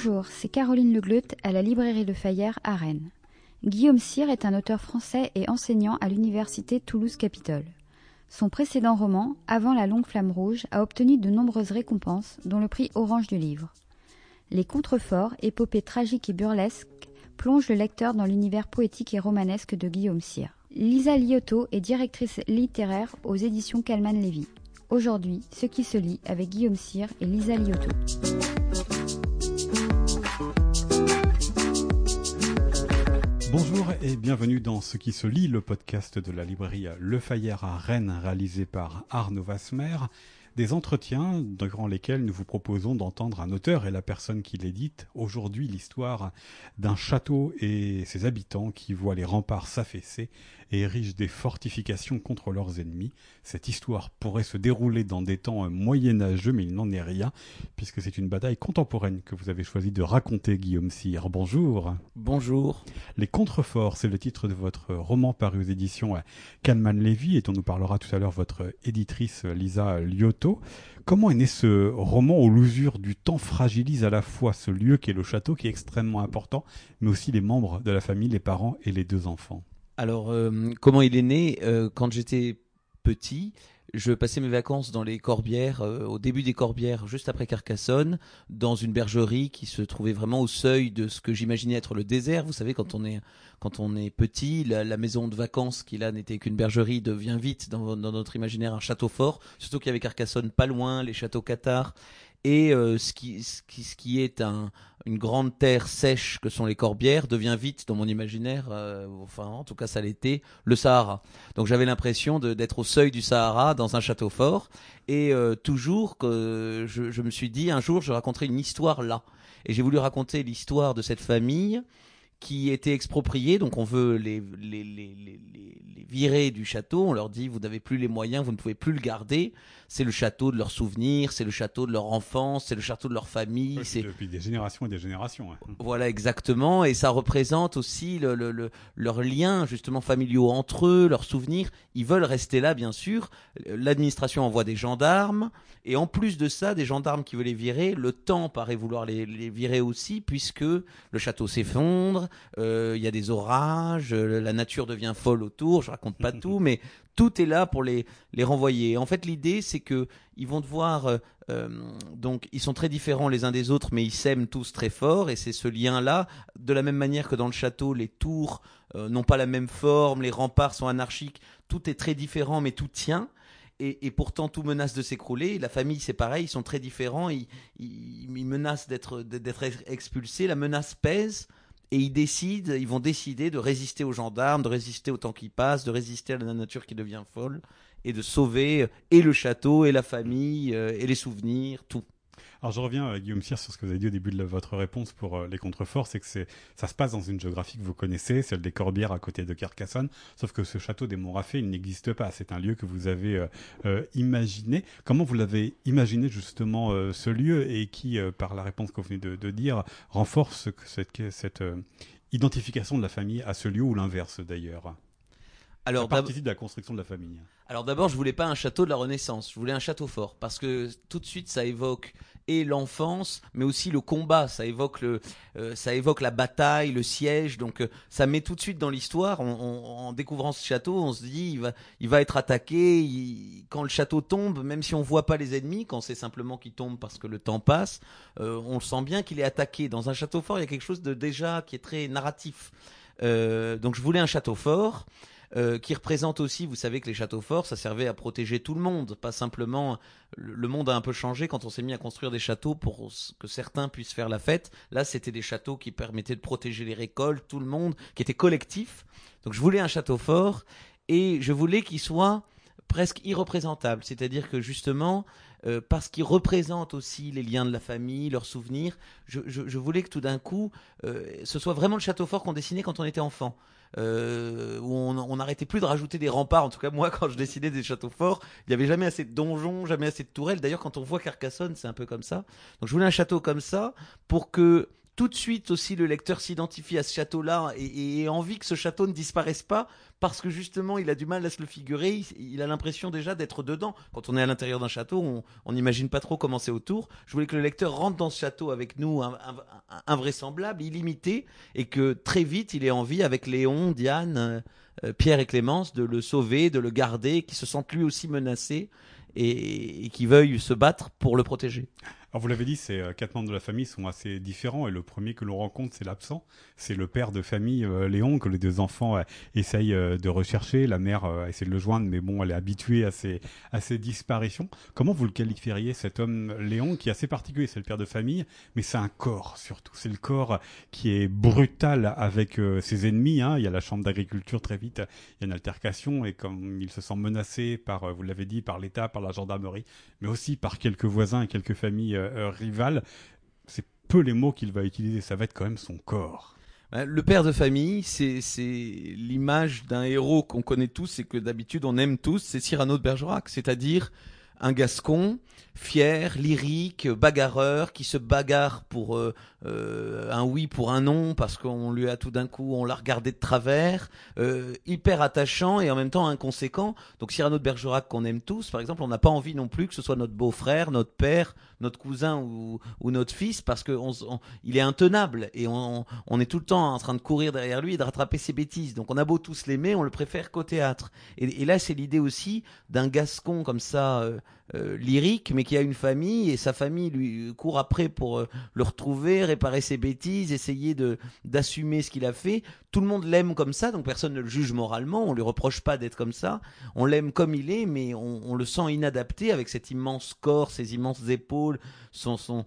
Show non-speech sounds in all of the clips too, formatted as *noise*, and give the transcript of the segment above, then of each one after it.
Bonjour, c'est Caroline Legleut à la librairie Le Fayère à Rennes. Guillaume Cyr est un auteur français et enseignant à l'université Toulouse-Capitole. Son précédent roman, Avant la longue flamme rouge, a obtenu de nombreuses récompenses, dont le prix Orange du livre. Les contreforts, épopées tragiques et burlesques, plongent le lecteur dans l'univers poétique et romanesque de Guillaume Cyr. Lisa Liotto est directrice littéraire aux éditions Calman Lévy. Aujourd'hui, ce qui se lit avec Guillaume Cyr et Lisa Liotto. Bonjour et bienvenue dans Ce qui se lit, le podcast de la librairie Le Fayère à Rennes, réalisé par Arnaud Vasmer. Des entretiens durant lesquels nous vous proposons d'entendre un auteur et la personne qui l'édite. Aujourd'hui, l'histoire d'un château et ses habitants qui voient les remparts s'affaisser et érigent des fortifications contre leurs ennemis. Cette histoire pourrait se dérouler dans des temps moyenâgeux, mais il n'en est rien, puisque c'est une bataille contemporaine que vous avez choisi de raconter, Guillaume Cyr. Bonjour. Bonjour. Les contreforts, c'est le titre de votre roman paru aux éditions Kalman Levy et dont nous parlera tout à l'heure votre éditrice Lisa Liotto. Comment est né ce roman où l'usure du temps fragilise à la fois ce lieu qui est le château, qui est extrêmement important, mais aussi les membres de la famille, les parents et les deux enfants? Alors, euh, comment il est né? Euh, Quand j'étais petit, je passais mes vacances dans les Corbières, euh, au début des Corbières, juste après Carcassonne, dans une bergerie qui se trouvait vraiment au seuil de ce que j'imaginais être le désert. Vous savez, quand on est, quand on est petit, la, la maison de vacances qui là n'était qu'une bergerie devient vite dans, dans, notre imaginaire un château fort. Surtout qu'il y avait Carcassonne pas loin, les châteaux cathares et euh, ce, qui, ce, qui, ce qui est un, une grande terre sèche que sont les Corbières devient vite dans mon imaginaire, euh, enfin en tout cas ça l'était, le Sahara. Donc j'avais l'impression d'être au seuil du Sahara dans un château fort et euh, toujours que je, je, me suis dit un jour je raconterai une histoire là et j'ai voulu raconter l'histoire de cette famille qui étaient expropriés, donc on veut les, les, les, les, virer du château, on leur dit vous n'avez plus les moyens, vous ne pouvez plus le garder, c'est le château de leurs souvenirs, c'est le château de leur enfance, c'est le château de leur famille. c'est depuis des générations et des générations. Hein. Voilà exactement, et ça représente aussi le, le, le, leurs liens justement familiaux entre eux, leurs souvenirs. Ils veulent rester là bien sûr. L'administration envoie des gendarmes, et en plus de ça, des gendarmes qui veulent les virer. Le temps paraît vouloir les, les virer aussi, puisque le château s'effondre, il euh, y a des orages, la nature devient folle autour. Je raconte pas tout, mais tout est là pour les, les renvoyer. En fait, l'idée, c'est que ils vont devoir, euh, euh, donc, ils sont très différents les uns des autres, mais ils s'aiment tous très fort, et c'est ce lien-là, de la même manière que dans le château, les tours euh, n'ont pas la même forme, les remparts sont anarchiques, tout est très différent, mais tout tient. Et, et, pourtant tout menace de s'écrouler. La famille, c'est pareil, ils sont très différents, ils, ils, ils menacent d'être d'être expulsés, la menace pèse, et ils décident, ils vont décider de résister aux gendarmes, de résister au temps qui passe, de résister à la nature qui devient folle, et de sauver euh, et le château, et la famille, euh, et les souvenirs, tout. Alors je reviens, euh, Guillaume Cyr, sur ce que vous avez dit au début de votre réponse pour euh, les contreforts, c'est que c'est, ça se passe dans une géographie que vous connaissez, celle des Corbières à côté de Carcassonne, sauf que ce château des Montrafait, il n'existe pas. C'est un lieu que vous avez euh, euh imaginé. Comment vous l'avez imaginé justement euh, ce lieu et qui, par la réponse que vous venez de, de dire, renforce cette, cette identification de la famille à ce lieu ou l'inverse d'ailleurs? Alors, ça participe de la construction de la famille. Alors d'abord, je voulais pas un château de la Renaissance, je voulais un château fort parce que tout de suite ça évoque et l'enfance, mais aussi le combat. Ça évoque le, euh, ça évoque la bataille, le siège. Donc euh, ça met tout de suite dans l'histoire. en découvrant ce château, on se dit il va, il va être attaqué. Il, quand le château tombe, même si on voit pas les ennemis, quand c'est simplement qu'il tombe parce que le temps passe, euh, on sent bien qu'il est attaqué. Dans un château fort, il y a quelque chose de déjà qui est très narratif. Donc je voulais un château fort euh, qui représente aussi, vous savez que les châteaux forts, ça servait à protéger tout le monde, pas simplement. Le monde a un peu changé quand on s'est mis à construire des châteaux pour que certains puissent faire la fête. Là, c'était des châteaux qui permettaient de protéger les récoltes, tout le monde, qui était collectif. Donc, je voulais un château fort et je voulais qu'il soit presque irreprésentable, c'est-à-dire que justement, euh, parce qu'il représente aussi les liens de la famille, leurs souvenirs, je voulais que tout d'un coup, euh, ce soit vraiment le château fort qu'on dessinait quand on était enfant euh, où on n'arrêtait plus de rajouter des remparts. En tout cas, moi, *laughs* quand je dessinais des châteaux forts, il n'y avait jamais assez de donjons, jamais assez de tourelles. D'ailleurs, quand on voit Carcassonne, c'est un peu comme ça. Donc, je voulais un château comme ça pour que tout de suite aussi le lecteur s'identifie à ce château-là et, et envie que ce château ne disparaisse pas parce que justement il a du mal à se le figurer, il, a l'impression déjà d'être dedans. Quand on est à l'intérieur d'un château, on n'imagine pas trop comment c'est autour. Je voulais que le lecteur rentre dans ce château avec nous, invraisemblable, illimité, et que très vite il ait envie, avec Léon, Diane, euh, Pierre et Clémence, de le sauver, de le garder, qu'il se sente lui aussi menacé et, et qu'il veuille se battre pour le protéger. Alors vous l'avez dit, ces euh, quatre membres de la famille sont assez différents et le premier que l'on rencontre, c'est l'absent. C'est le père de famille, euh, Léon, que les deux enfants euh, essayent de rechercher. La mère essaie de le joindre, mais bon, elle est habituée à ces, à ces disparitions. Comment vous le qualifieriez, cet homme, Léon, qui est assez particulier? C'est le père de famille, mais c'est un corps surtout. C'est le corps qui est brutal avec ses ennemis. Hein. Il y a la chambre d'agriculture très vite, il y a une altercation et comme il se sent menacé par, vous l'avez dit, par l'État, par la gendarmerie, mais aussi par quelques voisins et quelques familles euh, euh, rival, c'est peu les mots qu'il va utiliser, ça va être quand même son corps. Ben, le père de famille, c'est l'image d'un héros qu'on connaît tous et que d'habitude on aime tous, c'est Cyrano de Bergerac, c'est-à-dire un Gascon fier, lyrique, bagarreur, qui se bagarre pour euh, euh, un oui, pour un non, parce qu'on lui a tout d'un coup, on l'a regardé de travers, euh, hyper attachant et en même temps inconséquent. Donc Cyrano de Bergerac qu'on aime tous, par exemple, on n'a pas envie non plus que ce soit notre beau-frère, notre père, notre cousin ou, notre fils, parce que est intenable et on, est tout le temps en train de courir derrière lui et de rattraper ses bêtises. Donc on a beau tous l'aimer, on le préfère qu'au théâtre. Et, là, c'est l'idée aussi d'un Gascon comme ça. Euh, lyrique, mais qui a une famille et sa famille lui court après pour le retrouver, réparer ses bêtises, essayer de d'assumer ce qu'il a fait. Tout le monde l'aime comme ça, donc personne ne le juge moralement. On lui reproche pas d'être comme ça. On l'aime comme il est, mais on, le sent inadapté avec cet immense corps, ses immenses épaules, son son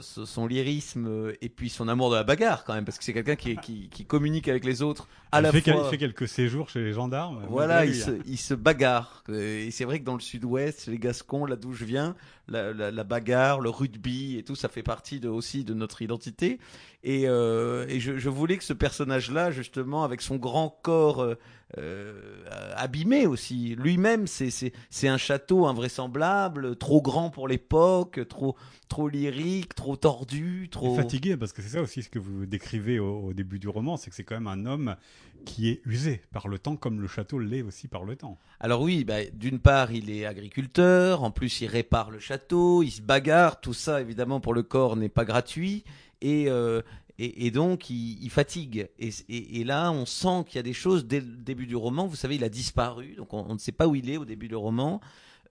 son lyrisme euh, et puis son amour de la bagarre quand même parce que c'est quelqu'un qui, qui, qui, communique avec les autres à il la fait fois. il fait quelques séjours chez les gendarmes. Voilà, il, se, il se bagarre et c'est vrai que dans le Sud-Ouest, les Gascons, là d'où je viens, la, la, la, bagarre, le rugby et tout, ça fait partie de, aussi de notre identité. Et, euh, et je, je, voulais que ce personnage-là, justement, avec son grand corps euh, abîmé aussi, lui-même, c'est un château invraisemblable, trop grand pour l'époque, trop trop lyrique, trop tordu, trop fatigué, parce que c'est ça aussi ce que vous décrivez au, au début du roman, c'est que c'est quand même un homme qui est usé par le temps, comme le château l'est aussi par le temps. Alors oui, bah, d'une part, il est agriculteur, en plus il répare le château, il se bagarre, tout ça évidemment pour le corps n'est pas gratuit, et, euh, et, donc il, fatigue. Et, là, on sent qu'il y a des choses dès le début du roman. Vous savez, il a disparu, donc on, ne sait pas où il est au début du roman.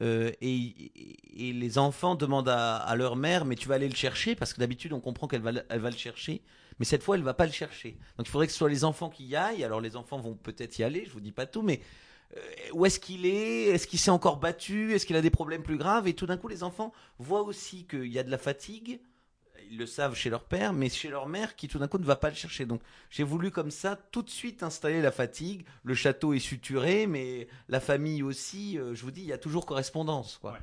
Euh, et, les enfants demandent à, à, leur mère, mais tu vas aller le chercher, parce que d'habitude on comprend qu'elle va, elle va le chercher, mais cette fois elle va pas le chercher. Donc il faudrait que ce soit les enfants qui y aillent. Alors les enfants vont peut-être y aller, je vous dis pas tout, mais euh, où est-ce qu'il est? Est-ce qu'il s'est encore battu? Est-ce qu'il a des problèmes plus graves? Et tout d'un coup, les enfants voient aussi qu'il y a de la fatigue, ils le savent chez leur père, mais chez leur mère qui tout d'un coup ne va pas le chercher. Donc j'ai voulu comme ça tout de suite installer la fatigue. Le château est suturé, mais la famille aussi. Euh, je vous dis, il y a toujours correspondance. Quoi.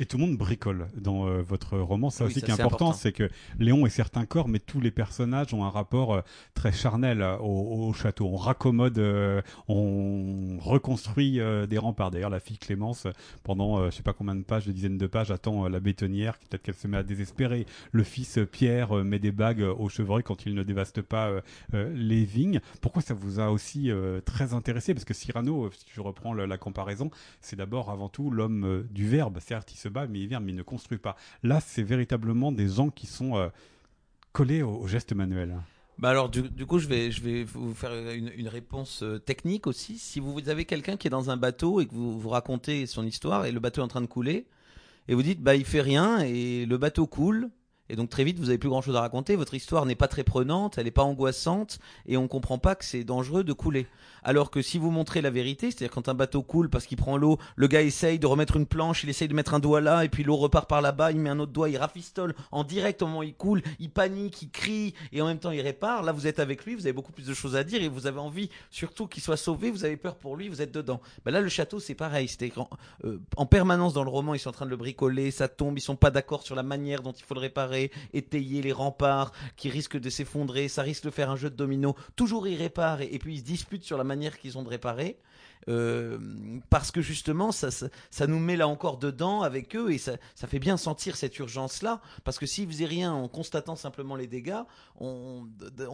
Et tout le monde bricole dans euh, votre roman. Ça oui, aussi ça, qui est important, c'est que Léon est certain corps, mais tous les personnages ont un rapport euh, très charnel euh, au, au, château. On raccommode, euh, on reconstruit des remparts. D'ailleurs, la fille Clémence, pendant je sais pas combien de pages, des dizaines de pages, attend la bétonnière. Peut-être qu'elle se met à désespérer. Le fils Pierre met des bagues au chevreuil quand il ne dévaste pas les vignes. Pourquoi ça vous a aussi très intéressé? Parce que Cyrano, si je reprends la, la comparaison, c'est d'abord avant tout l'homme du verbe. Certes, il se bat, mais il vient, mais il ne construit pas. Là, c'est véritablement des gens qui sont euh, collés au, au, geste manuel. Bah alors du, coup je vais je vais vous faire une, une réponse euh, technique aussi. Si vous, vous avez quelqu'un qui est dans un bateau et que vous vous racontez son histoire et le bateau est en train de couler et vous dites bah il fait rien et le bateau coule et donc très vite, vous avez plus grand chose à raconter. Votre histoire n'est pas très prenante, elle n'est pas angoissante, et on comprend pas que c'est dangereux de couler. Alors que si vous montrez la vérité, c'est-à-dire quand un bateau coule parce qu'il prend l'eau, le gars essaye de remettre une planche, il essaye de mettre un doigt là, et puis l'eau repart par là-bas, il met un autre doigt, il rafistole en direct au moment où il coule, il panique, il crie, et en même temps il répare. Là, vous êtes avec lui, vous avez beaucoup plus de choses à dire, et vous avez envie surtout qu'il soit sauvé, vous avez peur pour lui, vous êtes dedans. Ben là, le château, c'est pareil. C'était euh, en permanence dans le roman, ils sont en train de le bricoler, ça tombe, ils sont pas d'accord sur la manière dont il faut le réparer, étayer les remparts qui risquent de s'effondrer, ça risque de faire un jeu de domino. Toujours ils réparent et, puis ils se disputent sur la manière qu'ils ont de réparer. euh, parce que justement, ça, ça, nous met là encore dedans avec eux et ça, fait bien sentir cette urgence-là. Parce que s'ils faisaient rien en constatant simplement les dégâts, on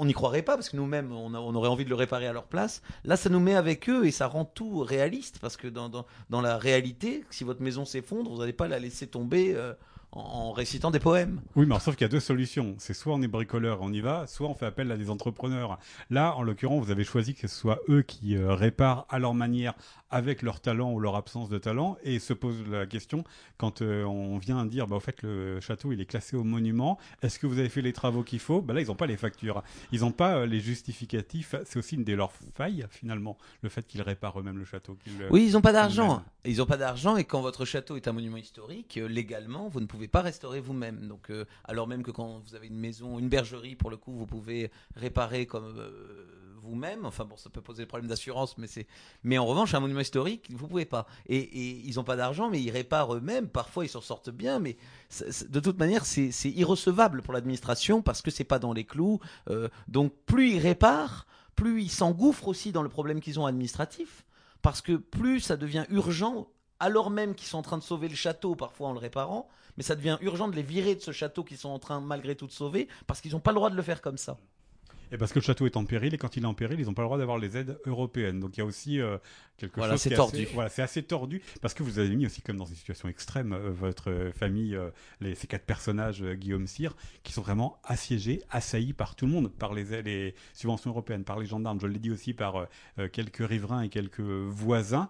n'y croirait pas parce que nous-mêmes, on, aurait envie de le réparer à leur place. Là, ça nous met avec eux et ça rend tout réaliste parce que dans la réalité, si votre maison s'effondre, vous n'allez pas la laisser tomber euh, en, en récitant des poèmes. Oui, mais alors, sauf qu'il y a deux solutions. C'est soit on est bricoleur, on y va, soit on fait appel à des entrepreneurs. Là, en l'occurrence, vous avez choisi que ce soit eux qui euh, réparent à leur manière, avec leur talent ou leur absence de talent, et se pose la question quand euh, on vient dire, bah, au fait, le château, il est classé au monument. Est-ce que vous avez fait les travaux qu'il faut? Bah là, ils n'ont pas les factures. Ils n'ont pas euh, les justificatifs. C'est aussi une de leurs failles, finalement, le fait qu'ils réparent eux-mêmes le château. Oui, ils n'ont pas d'argent. Ils n'ont pas d'argent et quand votre château est un monument historique, légalement, vous ne pouvez pas restaurer vous-même. Donc, euh, alors même que quand vous avez une maison, une bergerie, pour le coup, vous pouvez réparer comme euh, vous-même. Enfin bon, ça peut poser des problèmes d'assurance, mais c'est. Mais en revanche, un monument historique, vous pouvez pas. Et, ils n'ont pas d'argent, mais ils réparent eux-mêmes. Parfois, ils s'en sortent bien, mais de toute manière, c'est irrecevable pour l'administration parce que c'est pas dans les clous. Euh, donc, plus ils réparent, plus ils s'engouffrent aussi dans le problème qu'ils ont administratif parce que plus ça devient urgent, alors même qu'ils sont en train de sauver le château, parfois en le réparant, mais ça devient urgent de les virer de ce château qu'ils sont en train malgré tout de sauver, parce qu'ils n'ont pas le droit de le faire comme ça. Et parce que le château est en péril, et quand il est en péril, ils n'ont pas le droit d'avoir les aides européennes. Donc il y a aussi euh, quelque Voilà, chose qui est tordu. assez- voilà, c'est assez tordu, parce que vous avez mis aussi comme dans une situation extrême euh, votre euh, famille, euh, les, ces quatre personnages, Guillaume Cyr, qui sont vraiment assiégés, assaillis par tout le monde, par les, les subventions européennes, par les gendarmes. Je l'ai dit aussi par quelques riverains et quelques voisins.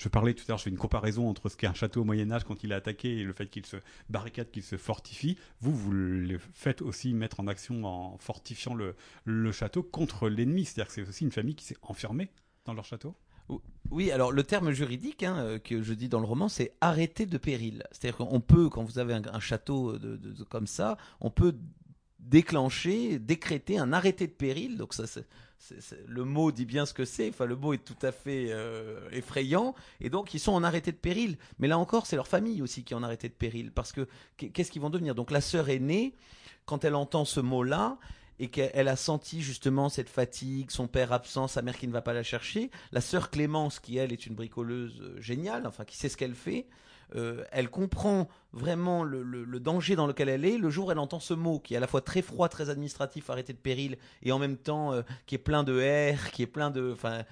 Je parlais tout à l'heure, je fais une comparaison entre ce qu'est un château au Moyen Âge quand il est attaqué et le fait qu'il se barricade, qu'il se fortifie. Vous, vous le faites aussi mettre en action en fortifiant le, château contre l'ennemi. C'est-à-dire que c'est aussi une famille qui s'est enfermée dans leur château. Oui, alors le terme juridique hein, euh, que je dis dans le roman, c'est arrêté de péril. C'est-à-dire qu'on peut, quand vous avez un, château comme ça, on peut déclencher, décréter un arrêté de péril. Donc ça, le mot dit bien ce que c'est. Enfin, le mot est tout à fait euh, effrayant. Et donc, ils sont en arrêté de péril. Mais là encore, c'est leur famille aussi qui est en arrêté de péril. Parce que qu'est- qu'est-ce qu'ils vont devenir? Donc, la sœur aînée, quand elle entend ce mot-là, et qu'elle a senti justement cette fatigue, son père absent, sa mère qui ne va pas la chercher, la sœur Clémence, qui elle est une bricoleuse euh, géniale, enfin qui sait ce qu'elle fait, euh, elle comprend vraiment le, danger dans lequel elle est le jour où elle entend ce mot qui est à la fois très froid, très administratif, arrêté de péril, et en même temps euh, qui est plein de R, qui est plein de, enfin,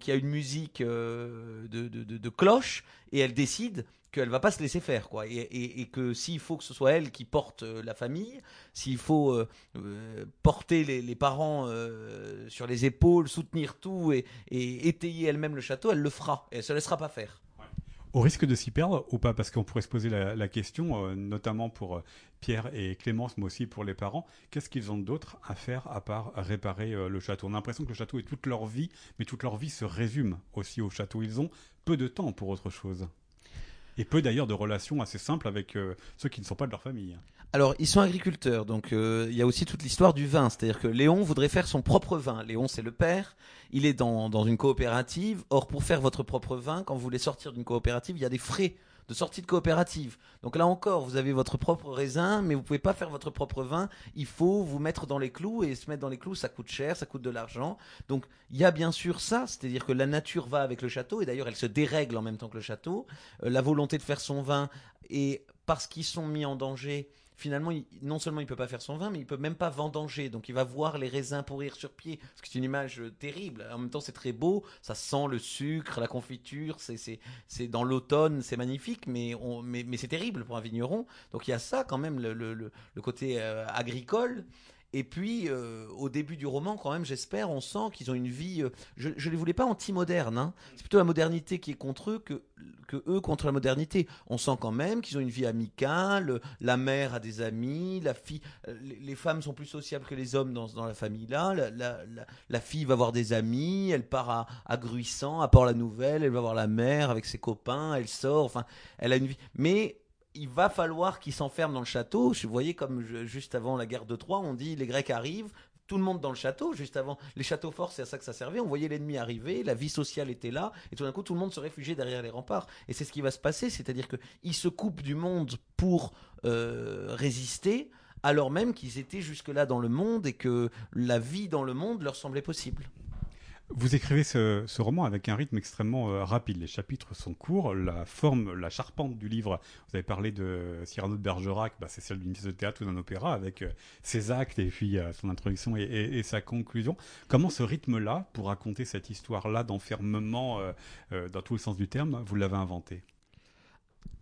qui a une musique euh, de, de, cloche, et elle décide qu'elle va pas se laisser faire, quoi, et, que s'il faut que ce soit elle qui porte la famille, s'il faut porter les, parents sur les épaules, soutenir tout et, et étayer elle-même le château, elle le fera, et elle se laissera pas faire. Au risque de s'y perdre ou pas? Parce qu'on pourrait se poser la, question, euh, notamment pour euh, Pierre et Clémence, mais aussi pour les parents, qu'est-ce qu'ils ont d'autre à faire à part réparer euh, le château? On a l'impression que le château est toute leur vie, mais toute leur vie se résume aussi au château. Ils ont peu de temps pour autre chose. Et peu d'ailleurs de relations assez simples avec ceux qui ne sont pas de leur famille. Alors, ils sont agriculteurs, donc euh, il y a aussi toute l'histoire du vin. C'est-à-dire que Léon voudrait faire son propre vin. Léon, c'est le père. Il est dans, dans une coopérative. Or, pour faire votre propre vin, quand vous voulez sortir d'une coopérative, il y a des frais de sortie de coopérative. Donc là encore, vous avez votre propre raisin, mais vous pouvez pas faire votre propre vin. Il faut vous mettre dans les clous et se mettre dans les clous, ça coûte cher, ça coûte de l'argent. Donc il y a bien sûr ça, c'est-à-dire que la nature va avec le château et d'ailleurs elle se dérègle en même temps que le château. Euh, la volonté de faire son vin et parce qu'ils sont mis en danger, finalement, non seulement il peut pas faire son vin, mais il peut même pas vendanger. Donc il va voir les raisins pourrir sur pied, ce qui est une image euh, terrible. En même temps, c'est très beau, ça sent le sucre, la confiture, c'est dans l'automne, c'est magnifique, mais on mais, mais c'est terrible pour un vigneron. Donc il y a ça quand même le le, le, le côté euh, agricole. Et puis, euh, au début du roman, quand même, j'espère, on sent qu'ils ont une vie. euh, je ne les voulais pas anti-modernes. Hein. C'est plutôt la modernité qui est contre eux que, eux contre la modernité. On sent quand même qu'ils ont une vie amicale. La mère a des amis. La fille, euh, les, femmes sont plus sociables que les hommes dans, dans la famille-là. La, la, la, fille va voir des amis. Elle part à, à Gruissant, à Port-la-Nouvelle. Elle va voir la mère avec ses copains. Elle sort. Enfin, elle a une vie. Mais il va falloir qu'ils s'enferment dans le château. Je voyais comme juste avant la guerre de Troie, on dit les Grecs arrivent, tout le monde dans le château, juste avant. Les châteaux forts, c'est à ça que ça servait. On voyait l'ennemi arriver, la vie sociale était là, et tout d'un coup, tout le monde se réfugiait derrière les remparts. Et c'est ce qui va se passer, c'est-à-dire qu'ils se coupent du monde pour euh, résister, alors même qu'ils étaient jusque-là dans le monde et que la vie dans le monde leur semblait possible. Vous écrivez ce, roman avec un rythme extrêmement euh, rapide. Les chapitres sont courts. La forme, la charpente du livre, vous avez parlé de Cyrano de Bergerac, bah, c'est celle d'une pièce de théâtre ou d'un opéra avec euh, ses actes et puis euh, son introduction et, et, sa conclusion. Comment ce rythme-là, pour raconter cette histoire-là d'enfermement dans tout le sens du terme, vous l'avez inventé?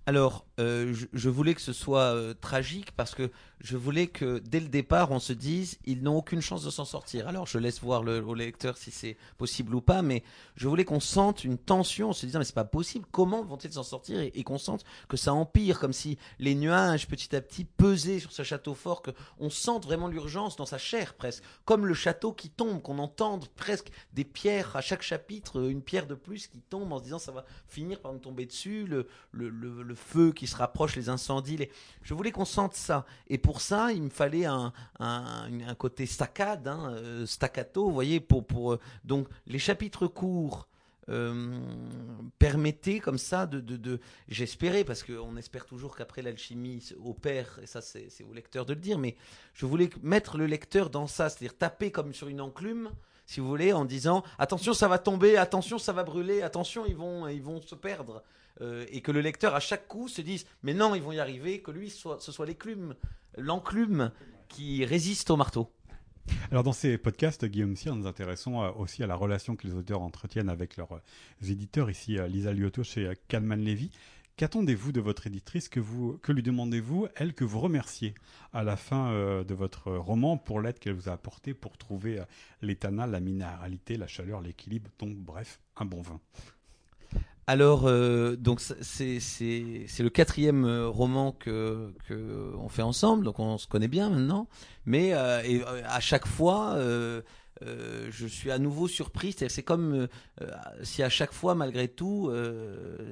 Alors, euh, je, voulais que ce soit euh, tragique parce que je voulais que dès le départ, on se dise ils n'ont aucune chance de s'en sortir. Alors, je laisse voir le, au lecteur si c'est possible ou pas, mais je voulais qu'on sente une tension en se disant mais c'est pas possible. Comment vont-ils s'en sortir et, qu'on sente que ça empire, comme si les nuages petit à petit pesaient sur ce château fort, que on sente vraiment l'urgence dans sa chair presque, comme le château qui tombe, qu'on entende presque des pierres à chaque chapitre, une pierre de plus qui tombe en se disant ça va finir par nous tomber dessus, le feu qui se rapproche, les incendies. Je voulais qu'on sente ça. Et pour ça, il me fallait un, un, côté staccade, hein, euh, staccato, vous voyez, pour, pour, euh, donc les chapitres courts. Euh, permettaient comme ça de, de, de j'espérais parce qu'on espère toujours qu'après l'alchimie opère et ça c'est au lecteur de le dire mais je voulais mettre le lecteur dans ça c'est-à-dire taper comme sur une enclume si vous voulez en disant attention ça va tomber attention ça va brûler attention ils vont ils vont se perdre euh, et que le lecteur à chaque coup se dise mais non ils vont y arriver que lui soit, ce soit l'éclume l'enclume qui résiste au marteau alors dans ces podcasts, Guillaume Cyr, nous intéressons euh, aussi à la relation que les auteurs entretiennent avec leurs euh, éditeurs. Ici, Lisa Liotto chez Kalman Levy. Qu'attendez-vous de votre éditrice que, vous, que lui demandez-vous, elle, que vous remerciez à la fin de votre roman pour l'aide qu'elle vous a apportée pour trouver euh, la minéralité, la chaleur, l'équilibre, donc bref, un bon vin alors, euh, donc c'est le quatrième euh, roman que que fait ensemble, donc on se connaît bien maintenant. Mais euh, et, à chaque fois, je suis à nouveau surpris. C'est comme si à chaque fois, malgré tout,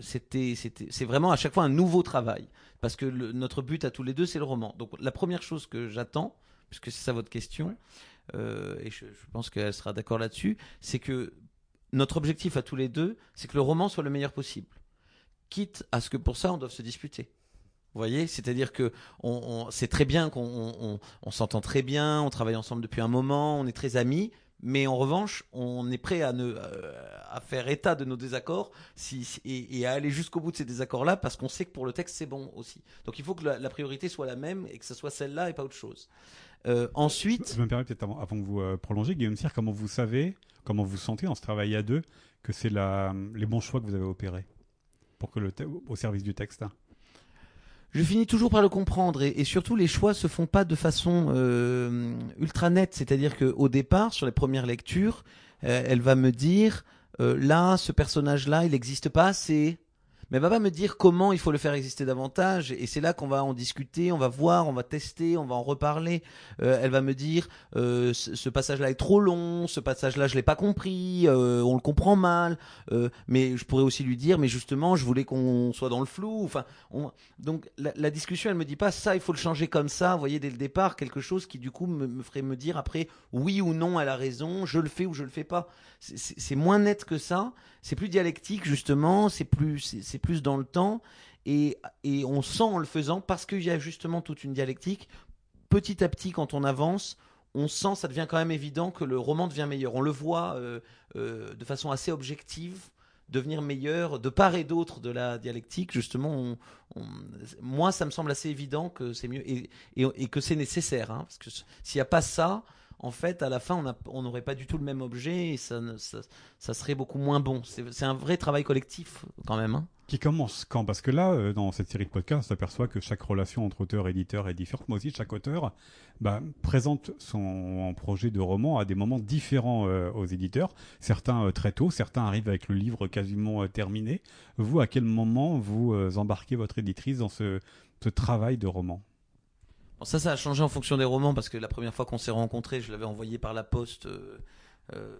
c'était c'est vraiment à chaque fois un nouveau travail, parce que notre but à tous les deux, c'est le roman. Donc la première chose que j'attends, puisque c'est ça votre question, et je pense qu'elle sera d'accord là-dessus, c'est que notre objectif à tous les deux, c'est que le roman soit le meilleur possible. Quitte à ce que pour ça, on doive se disputer. Vous voyez, c'est-à-dire que on, c'est très bien qu'on on, on s'entend très bien, on travaille ensemble depuis un moment, on est très amis, mais en revanche, on est prêt à, ne, euh, à faire état de nos désaccords si, et, et à aller jusqu'au bout de ces désaccords-là parce qu'on sait que pour le texte, c'est bon aussi. Donc il faut que la, la, priorité soit la même et que ce soit celle-là et pas autre chose. Euh, ensuite. Je me permets peut-être avant, avant, que vous euh, prolongez, Guillaume Cyr, comment vous savez, comment vous sentez dans ce travail à deux, que c'est les bons choix que vous avez opérés pour que le au service du texte hein? Je finis toujours par le comprendre et, et, surtout les choix se font pas de façon euh, ultra nette, c'est-à-dire que au départ, sur les premières lectures, euh, elle va me dire euh, là, ce personnage-là, il n'existe pas assez mais va pas me dire comment il faut le faire exister davantage. Et c'est là qu'on va en discuter, on va voir, on va tester, on va en reparler. Euh, elle va me dire euh, ce, ce passage-là est trop long, ce passage-là je l'ai pas compris, euh, on le comprend mal. Euh, mais je pourrais aussi lui dire, mais justement, je voulais qu'on soit dans le flou. Enfin, on... donc la, la, discussion, elle me dit pas ça, il faut le changer comme ça. Vous voyez dès le départ quelque chose qui du coup me, me ferait me dire après oui ou non, elle a raison, je le fais ou je le fais pas. C'est moins net que ça. C'est plus dialectique justement. C'est plus c'est plus dans le temps et, et on sent en le faisant parce qu'il y a justement toute une dialectique. Petit à petit, quand on avance, on sent, ça devient quand même évident que le roman devient meilleur. On le voit euh, euh, de façon assez objective devenir meilleur de part et d'autre de la dialectique. Justement, moi, ça me semble assez évident que c'est mieux et, et, et que c'est nécessaire. Hein, parce que s'il n'y a pas ça, en fait, à la fin, on n'aurait pas du tout le même objet et ça, serait beaucoup moins bon. C'est un vrai travail collectif quand même. Hein. Qui commence quand? Parce que là, euh, dans cette série de podcasts, on s'aperçoit que chaque relation entre auteur et éditeur est différente. Moi aussi, chaque auteur bah, présente son projet de roman à des moments différents euh, aux éditeurs. Certains euh, très tôt, certains arrivent avec le livre quasiment terminé. Vous, à quel moment vous embarquez votre éditrice dans ce travail de roman? Bon, ça, ça a changé en fonction des romans parce que la première fois qu'on s'est rencontrés, je l'avais envoyé par la poste euh, euh,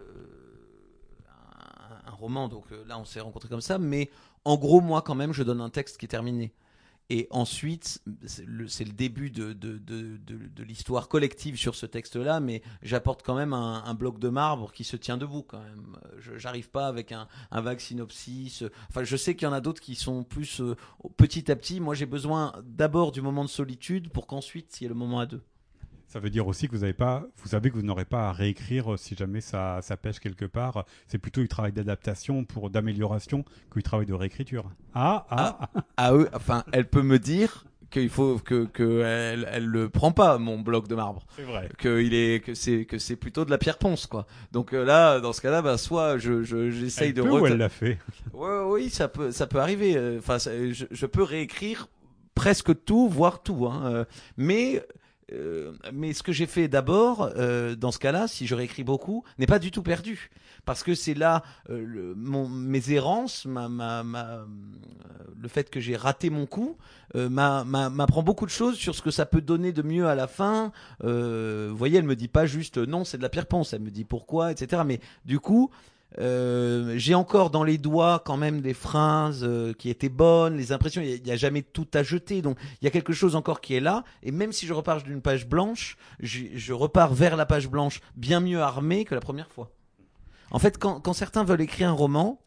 un, roman, donc euh, là on s'est rencontrés comme ça. Mais en gros, moi quand même, je donne un texte qui est terminé. Et ensuite, c'est le, début de, l'histoire collective sur ce texte-là, mais j'apporte quand même un, un, bloc de marbre qui se tient debout quand même. J'arrive pas avec un, un, vague synopsis. Enfin, je sais qu'il y en a d'autres qui sont plus euh, petit à petit. Moi, j'ai besoin d'abord du moment de solitude pour qu'ensuite il y ait le moment à deux. Ça veut dire aussi que vous avez pas, vous savez que vous n'aurez pas à réécrire si jamais ça, ça pêche quelque part. C'est plutôt du travail d'adaptation pour d'amélioration que du travail de réécriture. Ah, ah, ah. À eux, enfin, elle peut me dire qu'il faut que, que elle, elle le prend pas mon bloc de marbre. C'est vrai. Que il est que c'est que c'est plutôt de la pierre ponce quoi. Donc euh, là, dans ce cas-là, bah, soit je je- j'essaye Elle de peut ou elle l'a fait. Ouais, oui, ça peut, ça peut arriver. Euh, Enfin, ça- je, je peux réécrire presque tout, voire tout. Hein. Euh, Mais, euh, mais ce que j'ai fait d'abord, euh, dans ce cas-là, si je réécris beaucoup, n'est pas du tout perdu, parce que c'est là euh, mon, mes errances, ma, ma, ma, euh, le fait que j'ai raté mon coup, euh, m'a- m'a- m'apprend beaucoup de choses sur ce que ça peut donner de mieux à la fin. Vous voyez, elle me dit pas juste non, c'est de la pierre ponce. Elle me dit pourquoi, etc. Mais du coup. Euh, j'ai encore dans les doigts quand même des phrases euh, qui étaient bonnes, les impressions, il n'y a, jamais tout à jeter, donc il y a quelque chose encore qui est là, et même si je repars d'une page blanche, je repars vers la page blanche bien mieux armé que la première fois. En fait, quand, quand certains veulent écrire un roman,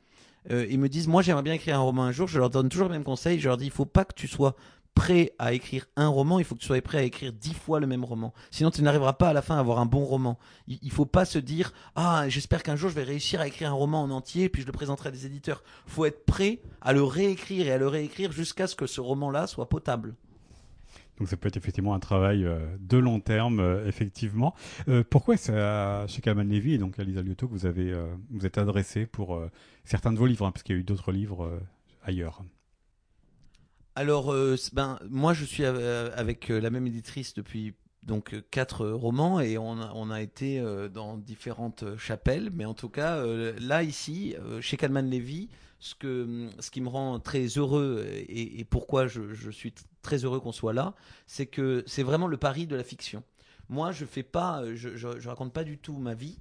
euh, ils me disent, moi j'aimerais bien écrire un roman un jour, je leur donne toujours le même conseil, je leur dis, il faut pas que tu sois prêt à écrire un roman, il faut que tu sois prêt à écrire dix fois le même roman. Sinon, tu n'arriveras pas à la fin à avoir un bon roman. Il, il faut pas se dire ah j'espère qu'un jour je vais réussir à écrire un roman en entier puis je le présenterai à des éditeurs. Faut être prêt à le réécrire et à le réécrire jusqu'à ce que ce roman-là soit potable. Donc ça peut être effectivement un travail euh, de long terme, euh, effectivement. Euh, pourquoi c'est à- chez Levy et donc à Lisa Liotto que vous avez vous êtes adressé pour certains de vos livres, hein, parce qu'il y a eu d'autres livres ailleurs? Alors euh, ben moi je suis euh, avec euh, la même éditrice depuis donc quatre romans et on a, été dans différentes chapelles, mais en tout cas là ici chez Kalman Levy, ce que ce qui me rend très heureux et, pourquoi je, suis très heureux qu'on soit là, c'est que c'est vraiment le pari de la fiction. Moi, je fais pas, je, je raconte pas du tout ma vie.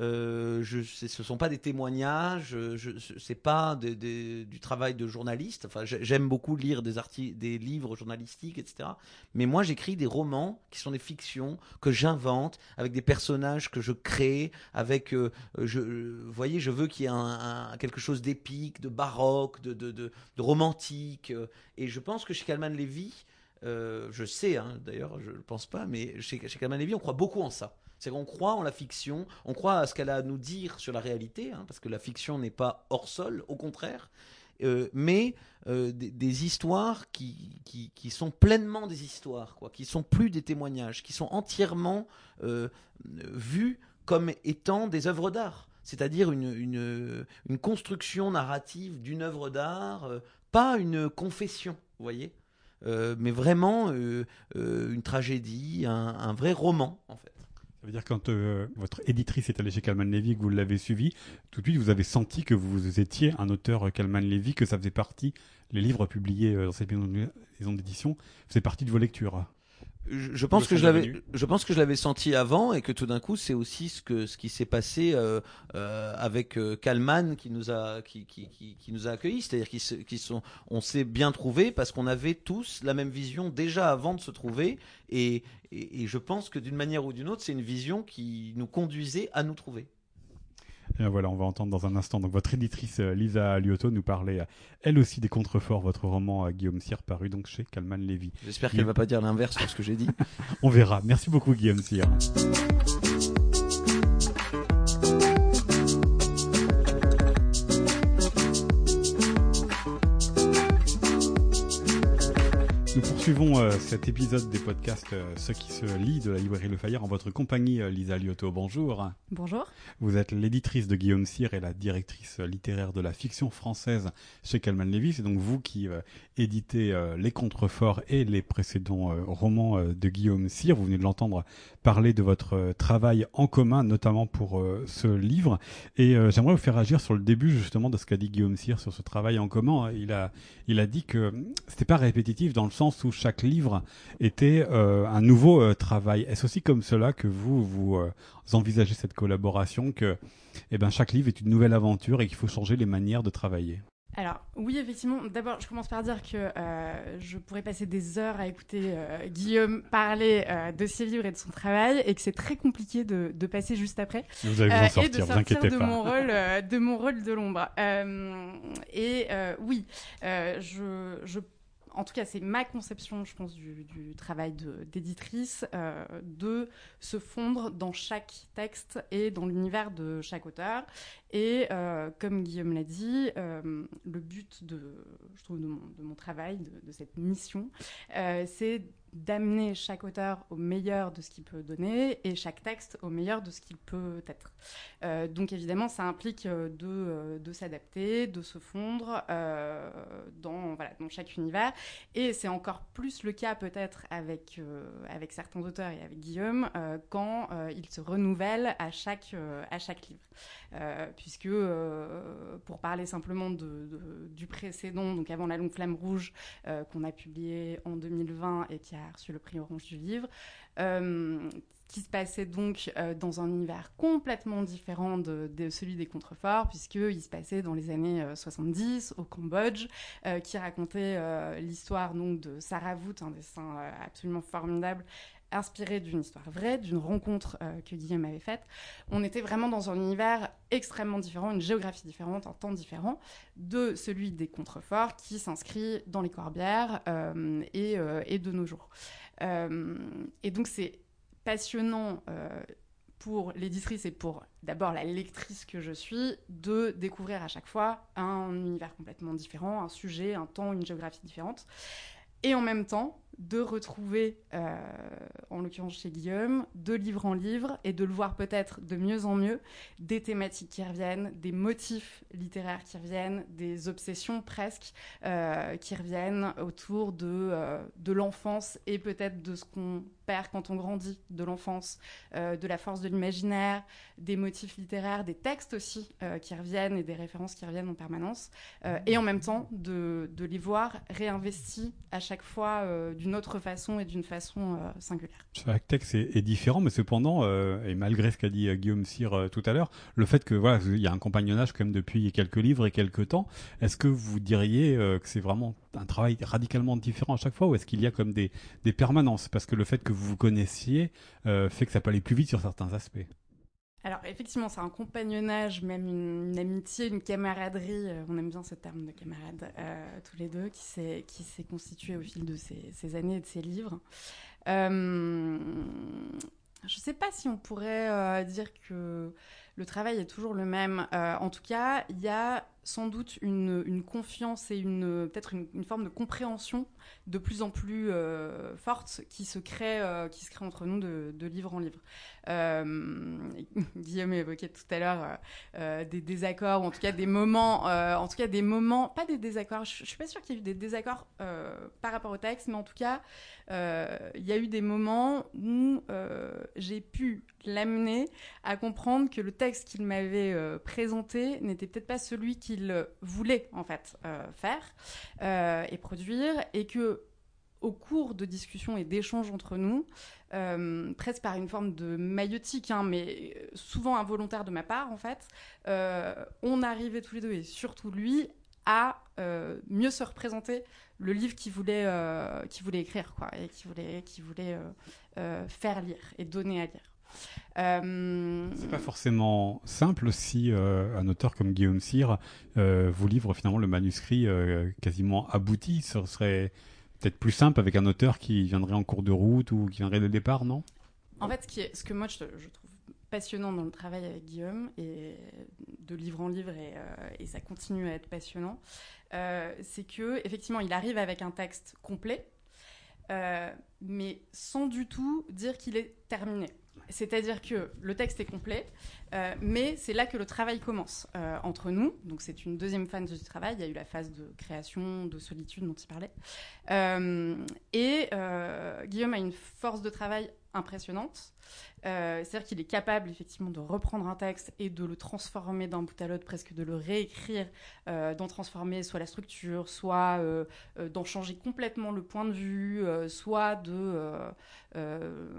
Euh, je, ce sont pas des témoignages, je, c'est pas du travail de journaliste. Enfin, j'ai- j'aime beaucoup lire des des livres journalistiques, etc. Mais moi, j'écris des romans qui sont des fictions que j'invente avec des personnages que je crée, avec, euh, je, vous voyez, je veux qu'il y ait quelque chose d'épique, de baroque, de, romantique. Et je pense que chez Calman Levy, euh, je sais, hein, d'ailleurs, je ne pense pas, mais chez, chez Calman Levy, on croit beaucoup en ça. C'est qu'on croit en la fiction, on croit à ce qu'elle a à nous dire sur la réalité, hein, parce que la fiction n'est pas hors sol, au contraire, euh, mais euh, des, histoires qui, qui, sont pleinement des histoires, quoi, qui sont plus des témoignages, qui sont entièrement euh, vues comme étant des œuvres d'art, c'est-à-dire une, une, construction narrative d'une œuvre d'art, pas une confession, vous voyez, mais vraiment une tragédie, un vrai roman, en fait. Ça veut dire quand euh, votre éditrice est allée chez Kalman Levy que vous l'avez suivi, tout de suite vous avez senti que vous étiez un auteur euh, Kalman Levy, que ça faisait partie, les livres publiés euh, dans cette maison d'édition, faisaient partie de vos lectures. Je, pense que je l'avais, je pense que je l'avais senti avant et que tout d'un coup c'est aussi ce que ce qui s'est passé euh, euh, avec euh, Kalman qui nous a qui qui, qui, qui nous a accueillis, c'est-à-dire qu'ils sont on s'est bien trouvé parce qu'on avait tous la même vision déjà avant de se trouver. Et et, et je pense que d'une manière ou d'une autre c'est une vision qui nous conduisait à nous trouver. Et voilà, on va entendre dans un instant. Donc votre éditrice euh, Lisa Liotto nous parlait, euh, elle aussi, des contreforts, votre roman euh, Guillaume Cyr paru donc chez Kalman Levy. J'espère qu'elle va pas dire l'inverse de ce que j'ai dit. *laughs* On verra. Merci beaucoup Guillaume Cyr. Nous poursuivons euh, cet épisode des podcasts euh, Ce qui se lit de la librairie Le Fayard en votre compagnie, euh, Lisa Liotto. Bonjour. Bonjour. Vous êtes l'éditrice de Guillaume Cyr et la directrice littéraire de la fiction française chez Calman Levy. C'est donc vous qui euh, éditez euh, Les Contreforts et les précédents euh, romans euh, de Guillaume Cyr. Vous venez de l'entendre parler de votre euh, travail en commun, notamment pour euh, ce livre. Et euh, j'aimerais vous faire agir sur le début justement de ce qu'a dit Guillaume Cyr sur ce travail en commun. Il a, il a dit que c'était pas répétitif dans le sens où chaque livre était euh, un nouveau euh, travail. Est-ce aussi comme cela que vous, vous euh, envisagez cette collaboration, que eh ben, chaque livre est une nouvelle aventure et qu'il faut changer les manières de travailler? Alors, oui, effectivement. D'abord, je commence par dire que euh, je pourrais passer des heures à écouter euh, Guillaume parler euh, de ses livres et de son travail et que c'est très compliqué de, de passer juste après. Vous allez vous Euh, en et sortir, de vous sortir inquiétez de pas. mon rôle, euh, *laughs* de mon rôle de l'ombre. Euh, et euh, oui, euh, je, je en tout cas, c'est ma conception, je pense, du, travail d'éditrice, euh, de se fondre dans chaque texte et dans l'univers de chaque auteur. Et euh, comme Guillaume l'a dit, euh, le but de, je trouve, de, mon, travail, de, cette mission, c'est d'amener chaque auteur au meilleur de ce qu'il peut donner et chaque texte au meilleur de ce qu'il peut être. Euh, donc évidemment, ça implique euh, de, euh, de s'adapter, de se fondre dans, voilà, dans chaque univers. Et c'est encore plus le cas peut-être avec, avec certains auteurs et avec Guillaume quand il se renouvelle à chaque, à chaque livre. puisque pour parler simplement de, du précédent, donc avant La Longue Flamme Rouge, qu'on a publié en 2020 et qui a reçu le prix Orange du Livre, qui se passait donc euh, dans un univers complètement différent de, celui des contreforts, puisqu'il se passait dans les années 70 euh, au Cambodge, euh, qui racontait l'histoire donc de Sarah Vout, un dessin absolument formidable, inspiré d'une histoire vraie, d'une rencontre que Guillaume avait faite. On était vraiment dans un univers extrêmement différent, une géographie différente, un temps différent de celui des contreforts qui s'inscrit dans les Corbières et, et, de nos jours. et donc c'est passionnant euh, pour l'éditrice et pour d'abord la lectrice que je suis de découvrir à chaque fois un univers complètement différent, un sujet, un temps, une géographie différente. Et en même temps, de retrouver, euh, en l'occurrence chez Guillaume, de livre en livre et de le voir peut-être de mieux en mieux, des thématiques qui reviennent, des motifs littéraires qui reviennent, des obsessions presque euh, qui reviennent autour de, de l'enfance et peut-être de ce qu'on quand on grandit, de l'enfance, euh, de la force de l'imaginaire, des motifs littéraires, des textes aussi euh, qui reviennent et des références qui reviennent en permanence, euh, et en même temps de, les voir réinvestis à chaque fois d'une autre façon et d'une façon singulière. Chaque texte est, différent, mais cependant, et malgré ce qu'a dit Guillaume Cyr tout à l'heure, le fait que voilà, il y a un compagnonnage quand même depuis quelques livres et quelques temps, est-ce que vous diriez que c'est vraiment un travail radicalement différent à chaque fois, ou est-ce qu'il y a comme des, des permanences? Parce que le fait que vous vous connaissiez euh, fait que ça peut aller plus vite sur certains aspects. Alors effectivement, c'est un compagnonnage, même une, amitié, une camaraderie, euh, on aime bien ce terme de camarade, euh, tous les deux, qui s'est, constitué au fil de ces, années et de ces livres. je ne sais pas si on pourrait dire que le travail est toujours le même. en tout cas, il y a sans doute une, confiance et une peut-être une, forme de compréhension de plus en plus euh, forte qui se crée euh, qui se crée entre nous de, livre en livre. Euh, *laughs* Guillaume évoquait tout à l'heure des désaccords ou en tout cas des moments en tout cas des moments pas des désaccords je, ne suis pas sûre qu'il y ait eu des désaccords par rapport au texte mais en tout cas il y a eu des moments où j'ai pu l'amener à comprendre que le texte qu'il m'avait présenté n'était peut-être pas celui qu'il voulait en fait euh, faire euh, et produire, et que au cours de discussions et d'échanges entre nous, euh, presque par une forme de maïotique, hein, mais souvent involontaire de ma part en fait, on arrivait tous les deux et surtout lui à mieux se représenter le livre qu'il voulait, voulait écrire quoi, et qu'il voulait, voulait faire lire et donner à lire. Euh... C'est pas forcément simple si euh, un auteur comme Guillaume Cyr euh, vous livre finalement le manuscrit euh, quasiment abouti. Ce serait peut-être plus simple avec un auteur qui viendrait en cours de route ou qui viendrait de départ, non? En fait, ce, que moi je, trouve passionnant dans le travail avec Guillaume et de livre en livre et, et ça continue à être passionnant, c'est que effectivement il arrive avec un texte complet, mais sans du tout dire qu'il est terminé. C'est-à-dire que le texte est complet, euh, mais c'est là que le travail commence euh, entre nous. Donc c'est une deuxième phase du travail. Il y a eu la phase de création, de solitude dont il parlait. Euh, et Guillaume a une force de travail impressionnante. Euh, c'est-à-dire qu'il est capable effectivement de reprendre un texte et de le transformer d'un bout à l'autre, presque de le réécrire, euh, d'en transformer soit la structure, soit euh, d'en changer complètement le point de vue, soit de,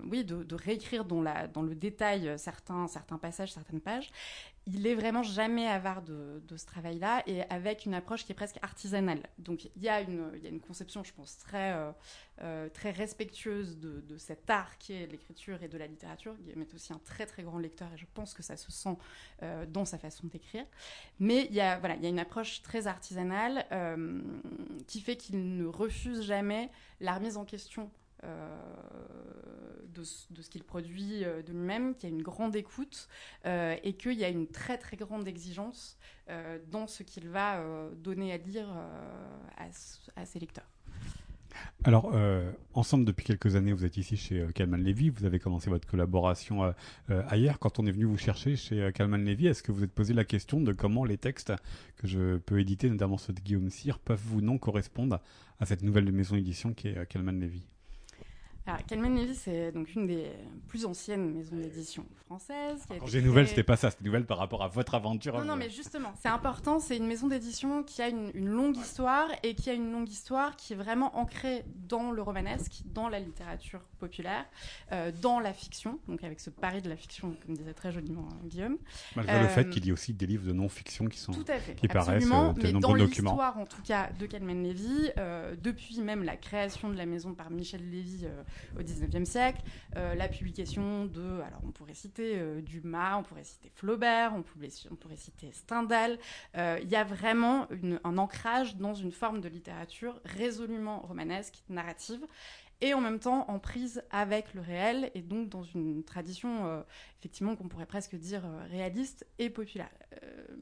oui, de, réécrire dans, la, dans le détail certains, certains passages, certaines pages il est vraiment jamais avare de, ce travail-là et avec une approche qui est presque artisanale. Donc il y a une, conception, je pense, très, euh, euh, très respectueuse de, de, cet art qui est l'écriture et de la littérature. Guillaume est aussi un très très grand lecteur et je pense que ça se sent euh, dans sa façon d'écrire. Mais il y, a, voilà, il y a une approche très artisanale qui fait qu'il ne refuse jamais la remise en question euh, de, ce qu'il produit euh, de lui-même, qu'il y a une grande écoute euh, et qu'il y a une très très grande exigence dans ce qu'il va donner à lire à, ses lecteurs. Alors, ensemble, depuis quelques années, vous êtes ici chez Kalman Levy. Vous avez commencé votre collaboration ailleurs. Quand on est venu vous chercher chez Kalman Levy, est-ce que vous êtes posé la question de comment les textes que je peux éditer, notamment ceux de Guillaume Cyr, peuvent ou non correspondre à cette nouvelle maison d'édition qui est Kalman Levy? Alors, Calman Levy, c'est donc une des plus anciennes maisons d'édition françaises. Quand j'ai nouvelle, c'était pas ça, c'était nouvelle par rapport à votre aventure. Non, non, mais justement, c'est important. C'est une maison d'édition qui a une, longue histoire et qui a une longue histoire qui est vraiment ancrée dans le romanesque, dans la littérature populaire, euh, dans la fiction, donc avec ce pari de la fiction, comme disait très joliment euh, Guillaume. Malgré le fait euh, qu'il y ait aussi des livres de non-fiction qui sont tout à fait, qui paraissent de mais nombreux dans documents. l'histoire, en tout cas, de Calman Levy, depuis même la création de la maison par Michel Lévy au 19e siècle, euh, la publication de, alors on pourrait citer euh, Dumas, on pourrait citer Flaubert, on pourrait, on pourrait citer Stendhal. Euh, il y a vraiment un ancrage dans une forme de littérature résolument romanesque, narrative et en même temps en prise avec le réel et donc dans une tradition effectivement qu'on pourrait presque dire réaliste et populaire.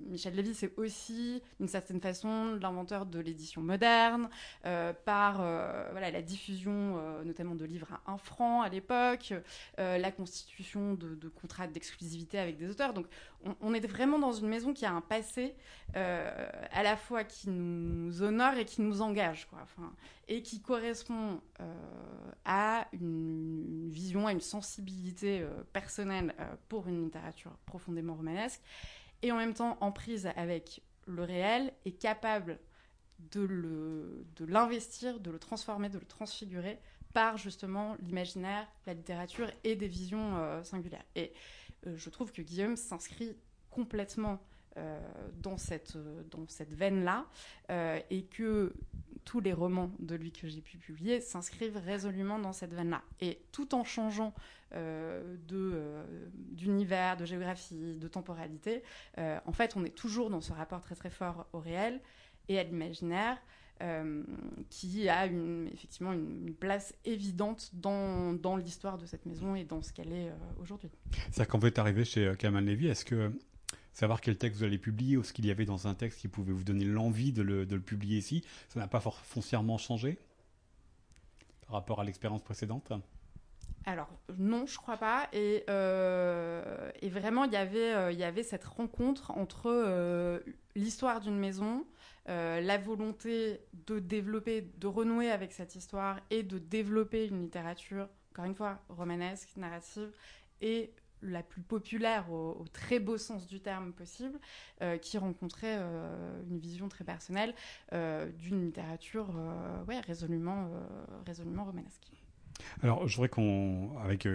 Michel Lévy, c'est aussi d'une certaine façon l'inventeur de l'édition moderne, par voilà, la diffusion notamment de livres à un franc à l'époque, la constitution de, contrats d'exclusivité avec des auteurs. Donc on, est vraiment dans une maison qui a un passé à la fois qui nous honore et qui nous engage. Quoi. Enfin, et qui correspond euh, à une, vision, à une sensibilité euh, personnelle euh, pour une littérature profondément romanesque, et en même temps en prise avec le réel et capable de l'investir, de, le transformer, de le transfigurer par justement l'imaginaire, la littérature et des visions singulières. Et je trouve que Guillaume s'inscrit complètement dans cette, dans cette veine-là et que tous les romans de lui que j'ai pu publier s'inscrivent résolument dans cette veine-là. Et tout en changeant euh, euh, d'univers, de, géographie, de temporalité, euh, en fait, on est toujours dans ce rapport très très fort au réel et à l'imaginaire. qui a une, effectivement une, place évidente dans, dans l'histoire de cette maison et dans ce qu'elle est aujourd'hui. C'est-à-dire quand vous êtes arrivé chez Kamal Levy, est-ce que savoir quel texte vous allez publier ou ce qu'il y avait dans un texte qui pouvait vous donner l'envie de le, publier ici, ça n'a pas foncièrement changé par rapport à l'expérience précédente? Alors non, je crois pas. Et, euh, vraiment, il y avait, euh, y avait cette rencontre entre euh, l'histoire d'une maison, la volonté de développer, de renouer avec cette histoire et de développer une littérature, encore une fois, romanesque, narrative, et la plus populaire au, très beau sens du terme possible, euh, qui rencontrait euh, une vision très personnelle euh, d'une littérature résolument romanesque. Alors, je voudrais qu'on, avec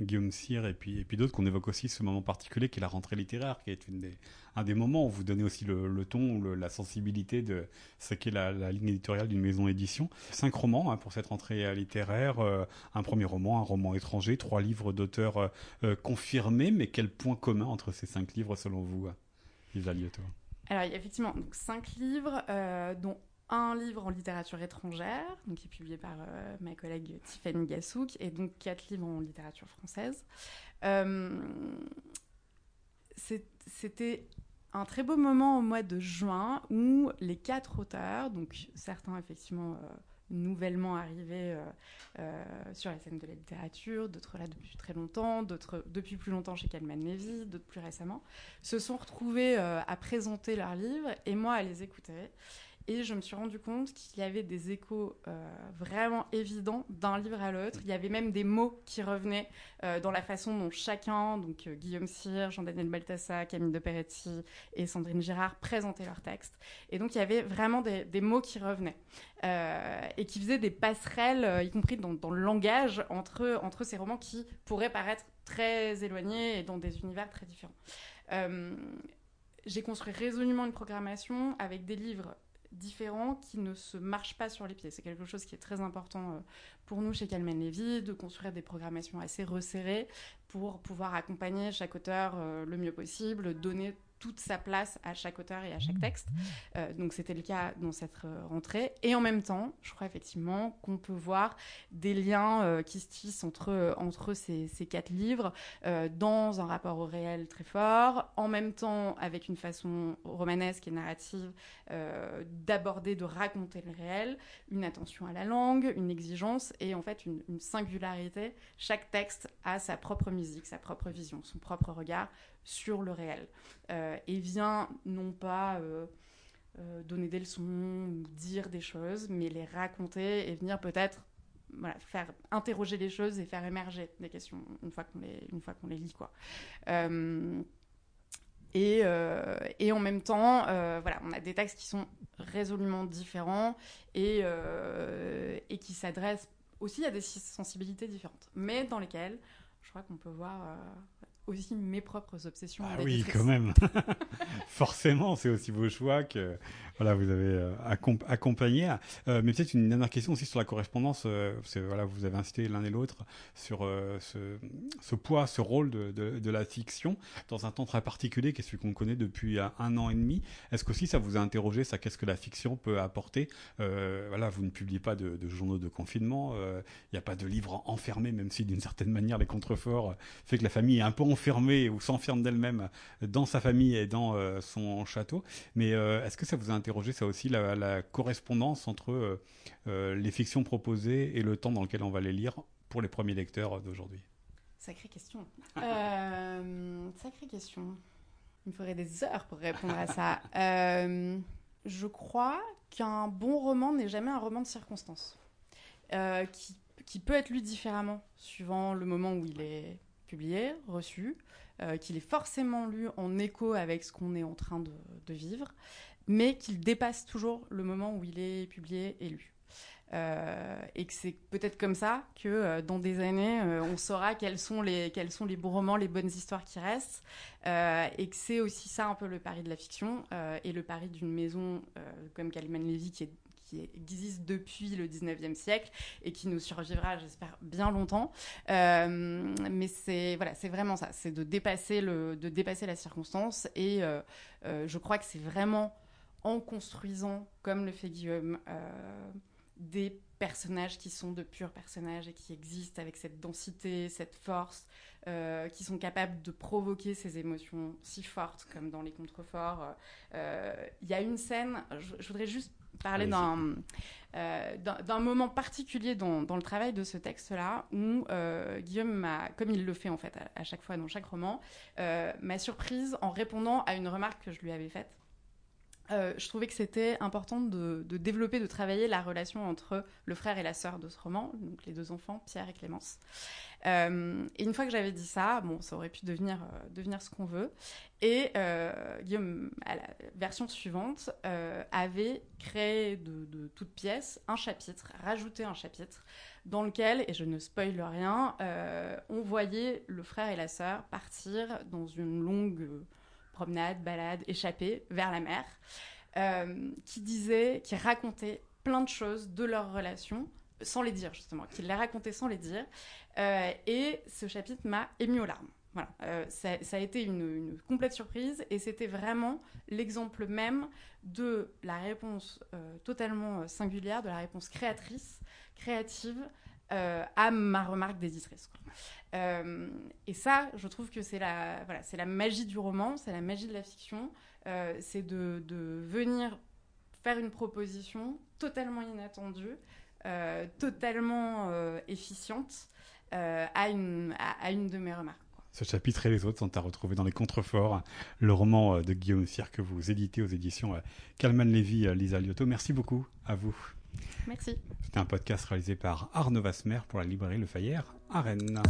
Guillaume Cyr et puis, et puis d'autres, qu'on évoque aussi ce moment particulier qui est la rentrée littéraire, qui est une des, un des moments où vous donnez aussi le, ton, la sensibilité de ce qu'est la, ligne éditoriale d'une maison édition. Cinq romans hein, pour cette rentrée littéraire, euh, un premier roman, un roman étranger, trois livres d'auteurs euh, euh, confirmés, mais quel point commun entre ces cinq livres selon vous, Liotto Alors, il y a effectivement cinq livres, dont un livre en littérature étrangère, donc qui est publié par ma collègue Tiffany Gassouk, et donc quatre livres en littérature française. C'était un très beau moment au mois de juin où les quatre auteurs, donc certains effectivement euh, nouvellement arrivés euh, euh, sur la scène de la littérature, d'autres là depuis très longtemps, d'autres depuis plus longtemps chez Calman Levy, d'autres plus récemment, se sont retrouvés à présenter leurs livres et moi à les écouter. Et je me suis rendu compte qu'il y avait des échos euh, vraiment évidents d'un livre à l'autre. Il y avait même des mots qui revenaient euh, dans la façon dont chacun, donc euh, Guillaume Cyr, Jean-Daniel Baltassa, Camille de Peretti et Sandrine Girard, présentaient leurs textes. Et donc il y avait vraiment des, mots qui revenaient et qui faisaient des passerelles, y compris dans, dans, le langage, entre, entre ces romans qui pourraient paraître très éloignés et dans des univers très différents. j'ai construit résolument une programmation avec des livres différents qui ne se marchent pas sur les pieds. C'est quelque chose qui est très important euh, pour nous chez Calmen Levy, de construire des programmations assez resserrées pour pouvoir accompagner chaque auteur euh, le mieux possible, donner toute sa place à chaque auteur et à chaque texte. Euh, donc c'était le cas dans cette euh, rentrée. Et en même temps, je crois effectivement qu'on peut voir des liens euh, qui se tissent entre, entre ces, ces quatre livres dans un rapport au réel très fort, en même temps avec une façon romanesque et narrative d'aborder, de raconter le réel, une attention à la langue, une exigence et en fait une, une singularité. Chaque texte a sa propre musique, sa propre vision, son propre regard sur le réel. Euh, et vient non pas euh, euh, donner des leçons, ou dire des choses, mais les raconter et venir peut-être voilà, faire interroger les choses et faire émerger des questions une fois qu'on les, une fois qu'on les lit. Quoi. Et, et, en même temps, voilà, on a des textes qui sont résolument différents et, et qui s'adressent aussi à des sensibilités différentes, mais dans lesquelles je crois qu'on peut voir aussi mes propres obsessions. Ah oui, quand même. *laughs* Forcément, c'est aussi vos choix que voilà, vous avez euh, accompagné. Euh, mais peut-être une dernière question aussi sur la correspondance. Euh, voilà, vous avez incité l'un et l'autre sur ce, poids, ce rôle de, la fiction dans un temps très particulier, qui est celui qu'on connaît depuis un an et demi. Est-ce qu'aussi ça vous a interrogé, ça, qu'est-ce que la fiction peut apporter? Voilà, vous ne publiez pas de, de journaux de confinement. Il n'y a pas de livres enfermés, même si d'une certaine manière les contreforts fait que la famille est un peu enfermée ou s'enferme d'elle-même dans sa famille et dans son château. Mais est-ce que ça vous a interrogé ça aussi, la, correspondance entre euh, euh, les fictions proposées et le temps dans lequel on va les lire pour les premiers lecteurs d'aujourd'hui Sacrée question. *laughs* Euh, sacrée question. Il me faudrait des heures pour répondre à ça. *laughs* je crois qu'un bon roman n'est jamais un roman de circonstance, qui, qui, peut être lu différemment suivant le moment où il est publié, reçu, qu'il est forcément lu en écho avec ce qu'on est en train de, de vivre mais qu'il dépasse toujours le moment où il est publié et lu. Euh, et que c'est peut-être comme ça que euh, dans des années, euh, on saura quels sont, les, quels sont les bons romans, les bonnes histoires qui restent. et que c'est aussi ça un peu le pari de la fiction et le pari d'une maison comme Kaliman Levy qui, existe depuis le 19e siècle et qui nous survivra, j'espère, bien longtemps. mais c'est voilà, vraiment ça, c'est de de dépasser la circonstance. Et je crois que c'est vraiment en construisant, comme le fait Guillaume, euh, des personnages qui sont de purs personnages et qui existent avec cette densité, cette force, euh, qui sont capables de provoquer ces émotions si fortes comme dans les contreforts. Euh, il y a une scène, je, voudrais juste parler d'un d'un moment particulier dans, le travail de ce texte-là, où Guillaume m'a, comme il le fait en fait à chaque fois dans chaque roman, m'a surprise en répondant à une remarque que je lui avais faite. Euh, je trouvais que c'était important de, développer, de travailler la relation entre le frère et la sœur de ce roman, donc les deux enfants, Pierre et Clémence. Euh, et une fois que j'avais dit ça, bon, ça aurait pu devenir, euh, devenir ce qu'on veut. Et Guillaume, à la version suivante, avait créé de, de toute pièce un chapitre, rajouté un chapitre, dans lequel, et je ne spoile rien, on voyait le frère et la sœur partir dans une longue promenade, balade, échappée vers la mer, euh, qui disait, qui racontait plein de choses de leur relation sans les dire justement, qui les racontait sans les dire. Euh, et ce chapitre m'a ému aux larmes. Voilà, euh, ça, a été une, complète surprise et c'était vraiment l'exemple même de la réponse totalement singulière, de la réponse créatrice, créative à ma remarque d'éditrice. Euh, et ça, je trouve que c'est la, voilà, c'est la magie du roman, c'est la magie de la fiction, euh, c'est de, de, venir faire une proposition totalement inattendue, euh, totalement efficiente à, une, à, une de mes remarques. Ce chapitre et les autres sont à retrouver dans les contreforts, le roman de Guillaume Cyr que vous éditez aux éditions Calman Lévy, Lisa Liotto. Merci beaucoup à vous. Merci. C'était un podcast réalisé par Arnaud Vasmer pour la librairie Le Fayère à Rennes.